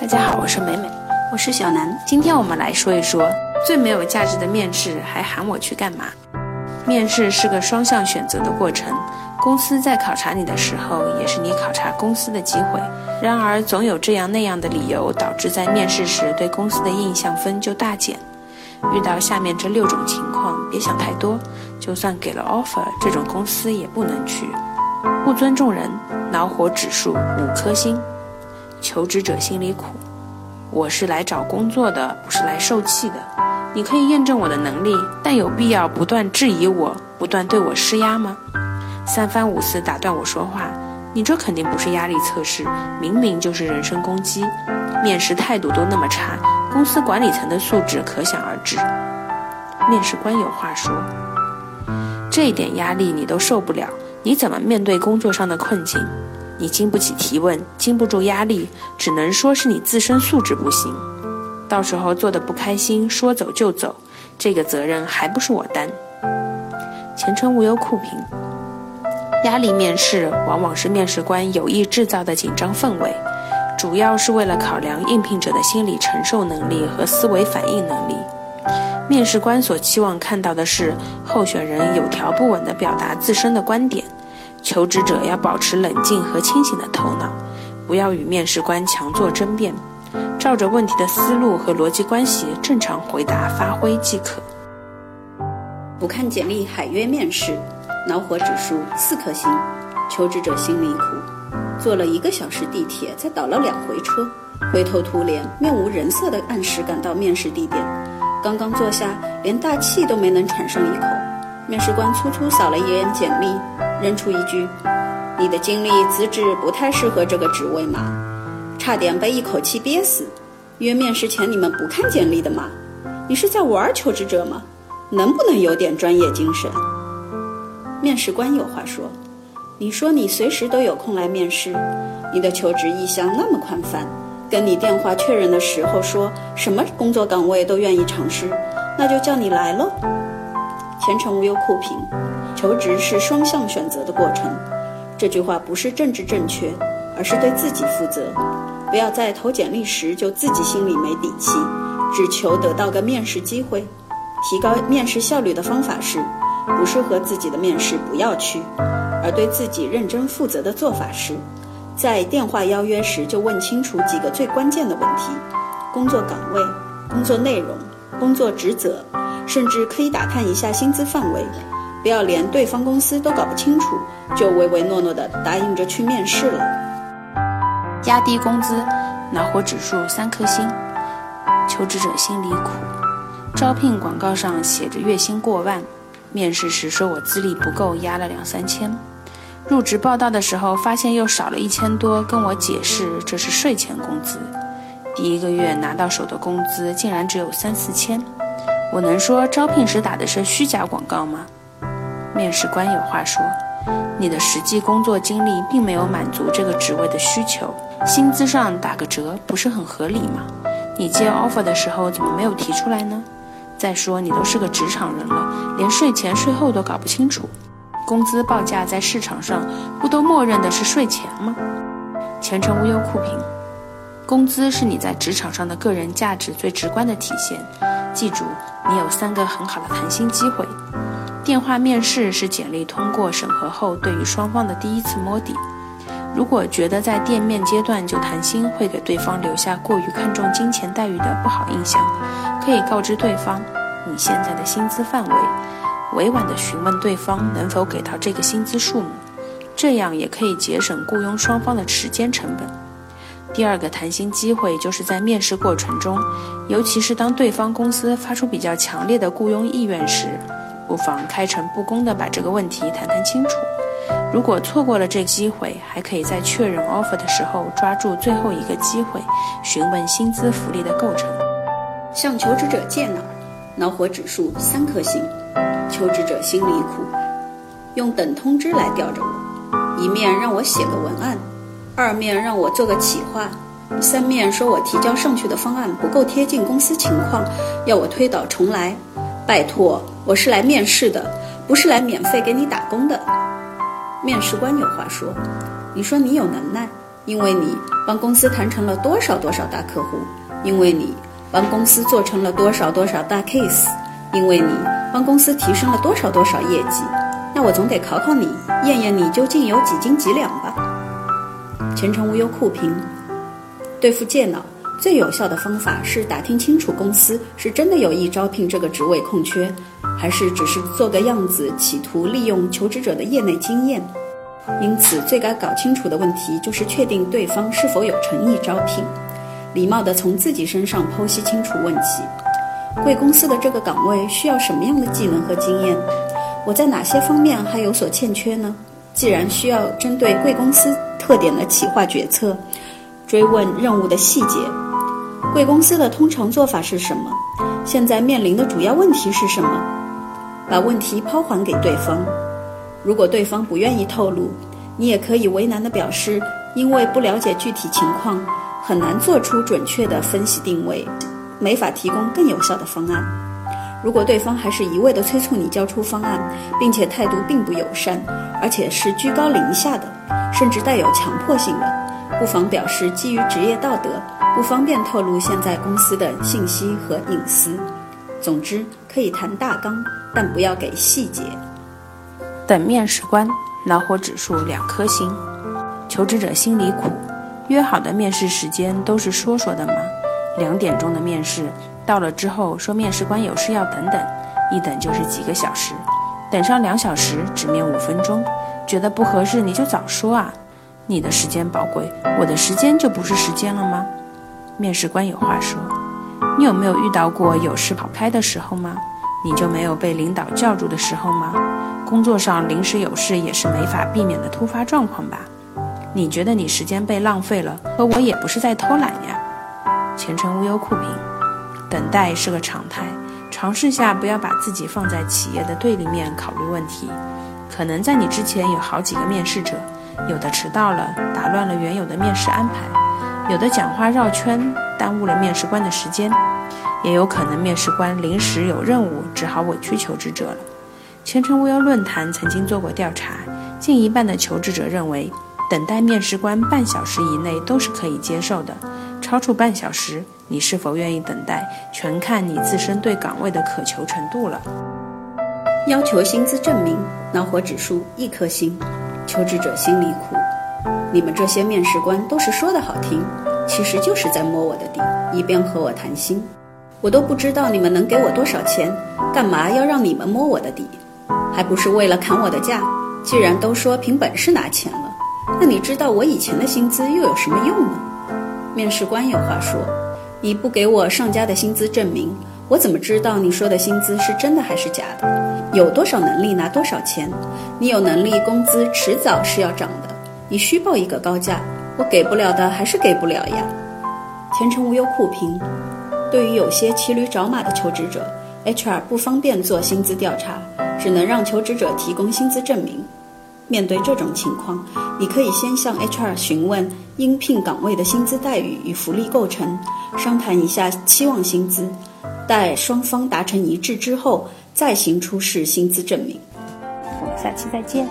大家好，我是美美，我是小南。今天我们来说一说最没有价值的面试，还喊我去干嘛？面试是个双向选择的过程，公司在考察你的时候，也是你考察公司的机会。然而，总有这样那样的理由，导致在面试时对公司的印象分就大减。遇到下面这六种情况，别想太多，就算给了 offer，这种公司也不能去。不尊重人，恼火指数五颗星。求职者心里苦，我是来找工作的，不是来受气的。你可以验证我的能力，但有必要不断质疑我，不断对我施压吗？三番五次打断我说话，你这肯定不是压力测试，明明就是人身攻击。面试态度都那么差，公司管理层的素质可想而知。面试官有话说，这一点压力你都受不了，你怎么面对工作上的困境？你经不起提问，经不住压力，只能说是你自身素质不行。到时候做的不开心，说走就走，这个责任还不是我担。前程无忧酷评：压力面试往往是面试官有意制造的紧张氛围，主要是为了考量应聘者的心理承受能力和思维反应能力。面试官所期望看到的是候选人有条不紊地表达自身的观点。求职者要保持冷静和清醒的头脑，不要与面试官强作争辩，照着问题的思路和逻辑关系正常回答发挥即可。不看简历海约面试，恼火指数四颗星，求职者心里苦。坐了一个小时地铁，再倒了两回车，灰头土脸、面无人色的按时赶到面试地点，刚刚坐下，连大气都没能喘上一口。面试官粗粗扫了一眼简历，扔出一句：“你的经历资质不太适合这个职位嘛。”差点被一口气憋死。约面试前你们不看简历的吗？你是在玩求职者吗？能不能有点专业精神？面试官有话说：“你说你随时都有空来面试，你的求职意向那么宽泛，跟你电话确认的时候说什么工作岗位都愿意尝试，那就叫你来喽。”前程无忧酷评，求职是双向选择的过程。这句话不是政治正确，而是对自己负责。不要在投简历时就自己心里没底气，只求得到个面试机会。提高面试效率的方法是，不适合自己的面试不要去，而对自己认真负责的做法是，在电话邀约时就问清楚几个最关键的问题：工作岗位、工作内容、工作职责。甚至可以打探一下薪资范围，不要连对方公司都搞不清楚，就唯唯诺诺的答应着去面试了。压低工资，恼火指数三颗星，求职者心里苦。招聘广告上写着月薪过万，面试时说我资历不够，压了两三千。入职报道的时候发现又少了一千多，跟我解释这是税前工资。第一个月拿到手的工资竟然只有三四千。我能说招聘时打的是虚假广告吗？面试官有话说，你的实际工作经历并没有满足这个职位的需求，薪资上打个折不是很合理吗？你接 offer 的时候怎么没有提出来呢？再说你都是个职场人了，连税前税后都搞不清楚，工资报价在市场上不都默认的是税前吗？前程无忧酷评，工资是你在职场上的个人价值最直观的体现。记住，你有三个很好的谈薪机会。电话面试是简历通过审核后对于双方的第一次摸底。如果觉得在店面阶段就谈薪会给对方留下过于看重金钱待遇的不好印象，可以告知对方你现在的薪资范围，委婉地询问对方能否给到这个薪资数目，这样也可以节省雇佣双方的时间成本。第二个谈薪机会就是在面试过程中，尤其是当对方公司发出比较强烈的雇佣意愿时，不妨开诚布公地把这个问题谈谈清楚。如果错过了这机会，还可以在确认 offer 的时候抓住最后一个机会，询问薪资福利的构成。向求职者借脑？恼火指数三颗星，求职者心里苦，用等通知来吊着我，一面让我写个文案。二面让我做个企划，三面说我提交上去的方案不够贴近公司情况，要我推倒重来。拜托，我是来面试的，不是来免费给你打工的。面试官有话说：“你说你有能耐，因为你帮公司谈成了多少多少大客户，因为你帮公司做成了多少多少大 case，因为你帮公司提升了多少多少业绩，那我总得考考你，验验你究竟有几斤几两吧。前程无忧酷评，对付借脑最有效的方法是打听清楚公司是真的有意招聘这个职位空缺，还是只是做个样子，企图利用求职者的业内经验。因此，最该搞清楚的问题就是确定对方是否有诚意招聘，礼貌地从自己身上剖析清楚问题。贵公司的这个岗位需要什么样的技能和经验？我在哪些方面还有所欠缺呢？既然需要针对贵公司特点的企划决策，追问任务的细节，贵公司的通常做法是什么？现在面临的主要问题是什么？把问题抛还给对方。如果对方不愿意透露，你也可以为难地表示，因为不了解具体情况，很难做出准确的分析定位，没法提供更有效的方案。如果对方还是一味地催促你交出方案，并且态度并不友善，而且是居高临下的，甚至带有强迫性的，不妨表示基于职业道德，不方便透露现在公司的信息和隐私。总之，可以谈大纲，但不要给细节。等面试官，恼火指数两颗星。求职者心里苦，约好的面试时间都是说说的吗？两点钟的面试到了之后，说面试官有事要等等，一等就是几个小时，等上两小时只面五分钟，觉得不合适你就早说啊！你的时间宝贵，我的时间就不是时间了吗？面试官有话说，你有没有遇到过有事跑开的时候吗？你就没有被领导叫住的时候吗？工作上临时有事也是没法避免的突发状况吧？你觉得你时间被浪费了，可我也不是在偷懒呀。前程无忧酷评，等待是个常态，尝试下不要把自己放在企业的对立面考虑问题。可能在你之前有好几个面试者，有的迟到了，打乱了原有的面试安排；有的讲话绕圈，耽误了面试官的时间；也有可能面试官临时有任务，只好委曲求职者了。前程无忧论坛曾经做过调查，近一半的求职者认为，等待面试官半小时以内都是可以接受的，超出半小时，你是否愿意等待，全看你自身对岗位的渴求程度了。要求薪资证明，恼火指数一颗星，求职者心里苦。你们这些面试官都是说的好听，其实就是在摸我的底，一边和我谈心。我都不知道你们能给我多少钱，干嘛要让你们摸我的底？还不是为了砍我的价。既然都说凭本事拿钱了，那你知道我以前的薪资又有什么用呢？面试官有话说：你不给我上家的薪资证明，我怎么知道你说的薪资是真的还是假的？有多少能力拿多少钱？你有能力，工资迟早是要涨的。你虚报一个高价，我给不了的还是给不了呀。前程无忧酷评：对于有些骑驴找马的求职者。HR 不方便做薪资调查，只能让求职者提供薪资证明。面对这种情况，你可以先向 HR 询问应聘岗位的薪资待遇与福利构成，商谈一下期望薪资。待双方达成一致之后，再行出示薪资证明。我们下期再见。